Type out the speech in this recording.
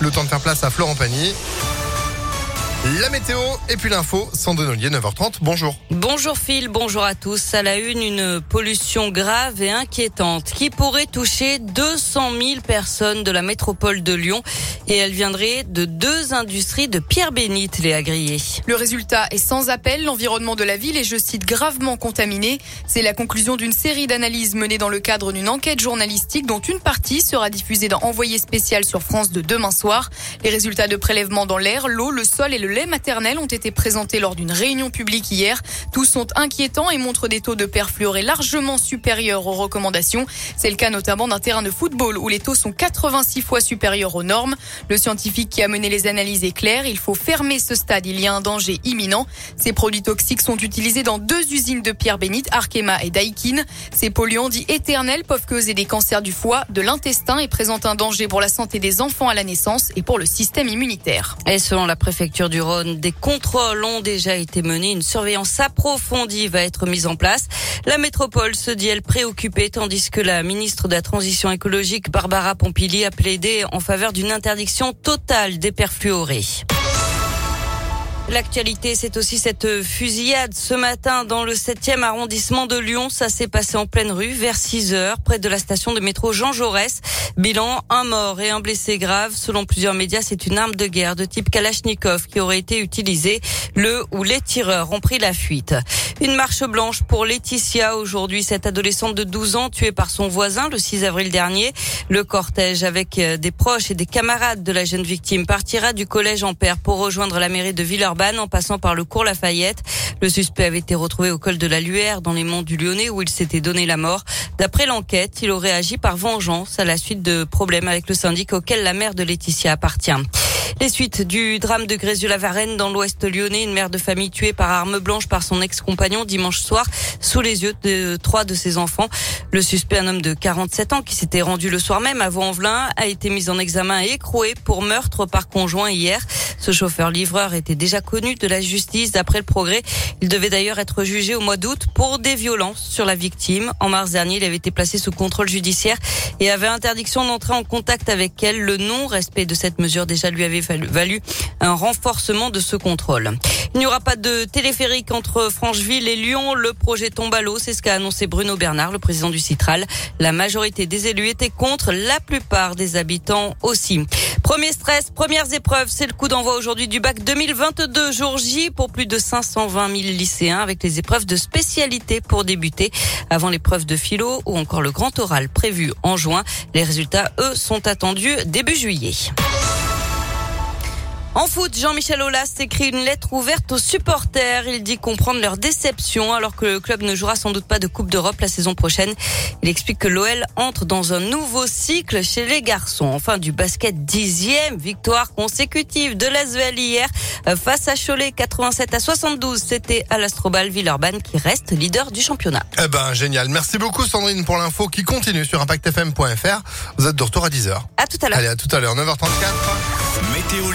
Le temps de faire place à Florent Pagny. La météo et puis l'info, Sandrine Ollier, 9h30. Bonjour. Bonjour Phil, bonjour à tous. À la une, une pollution grave et inquiétante qui pourrait toucher 200 000 personnes de la métropole de Lyon et elle viendrait de deux industries de pierre bénite, les agriers. Le résultat est sans appel. L'environnement de la ville est, je cite, gravement contaminé. C'est la conclusion d'une série d'analyses menées dans le cadre d'une enquête journalistique dont une partie sera diffusée dans Envoyé spécial sur France de demain soir. Les résultats de prélèvement dans l'air, l'eau, le sol et le lait maternel ont été présentés lors d'une réunion publique hier. Tous sont inquiétants et montrent des taux de perfluorés largement supérieurs aux recommandations. C'est le cas notamment d'un terrain de football où les taux sont 86 fois supérieurs aux normes. Le scientifique qui a mené les analyses est clair. Il faut fermer ce stade. Il y a un danger imminent. Ces produits toxiques sont utilisés dans deux usines de pierre bénite, Arkema et Daikin. Ces polluants dits éternels peuvent causer des cancers du foie, de l'intestin et présentent un danger pour la santé des enfants à la naissance et pour le système immunitaire. Et selon la préfecture du Des contrôles ont déjà été menés. Une surveillance approfondie va être mise en place. La métropole se dit elle préoccupée, tandis que la ministre de la Transition écologique, Barbara Pompili, a plaidé en faveur d'une interdiction totale des perfluorés. L'actualité, c'est aussi cette fusillade ce matin dans le 7e arrondissement de Lyon. Ça s'est passé en pleine rue vers 6 heures près de la station de métro Jean Jaurès. Bilan, un mort et un blessé grave. Selon plusieurs médias, c'est une arme de guerre de type Kalachnikov qui aurait été utilisée. Le ou les tireurs ont pris la fuite. Une marche blanche pour Laetitia aujourd'hui, cette adolescente de 12 ans tuée par son voisin le 6 avril dernier. Le cortège avec euh, des proches et des camarades de la jeune victime partira du collège Ampère pour rejoindre la mairie de En passant par le cours Lafayette. Le suspect avait été retrouvé au col de la Luère dans les monts du Lyonnais où il s'était donné la mort. D'après l'enquête, il aurait agi par vengeance à la suite de problèmes avec le syndic auquel la mère de Laetitia appartient. Les suites du drame de Grézieux-la-Varenne dans l'ouest lyonnais, une mère de famille tuée par arme blanche par son ex-compagnon dimanche soir sous les yeux de trois de ses enfants. Le suspect, un homme de 47 ans qui s'était rendu le soir même à Vaux-en-Velin, a été mis en examen et écroué pour meurtre par conjoint hier. Ce chauffeur-livreur était déjà connu de la justice d'après le progrès. Il devait d'ailleurs être jugé au mois d'août pour des violences sur la victime. En mars dernier, il avait été placé sous contrôle judiciaire et avait interdiction d'entrer en contact avec elle. Le non-respect de cette mesure déjà lui avait valu un renforcement de ce contrôle. Il n'y aura pas de téléphérique entre Francheville et Lyon. Le projet tombe à l'eau, c'est ce qu'a annoncé Bruno Bernard, le président du Citral. La majorité des élus étaient contre, la plupart des habitants aussi. Premier stress, premières épreuves, c'est le coup d'envoi aujourd'hui du bac 2022 jour J pour plus de 520 000 lycéens avec les épreuves de spécialité pour débuter avant l'épreuve de philo ou encore le grand oral prévu en juin. Les résultats, eux, sont attendus début juillet. En foot, Jean-Michel Aulas écrit une lettre ouverte aux supporters. Il dit comprendre leur déception alors que le club ne jouera sans doute pas de Coupe d'Europe la saison prochaine. Il explique que l'OL entre dans un nouveau cycle chez les garçons. Enfin, du basket dixième victoire consécutive de l'Asvel hier euh, face à Cholet 87 à 72. C'était à l'Astrobal Villeurbanne qui reste leader du championnat. Eh ben, génial. Merci beaucoup Sandrine pour l'info qui continue sur impactfm.fr. Vous êtes de retour à 10h. À tout à l'heure. Allez, à tout à l'heure, 9h34. Météo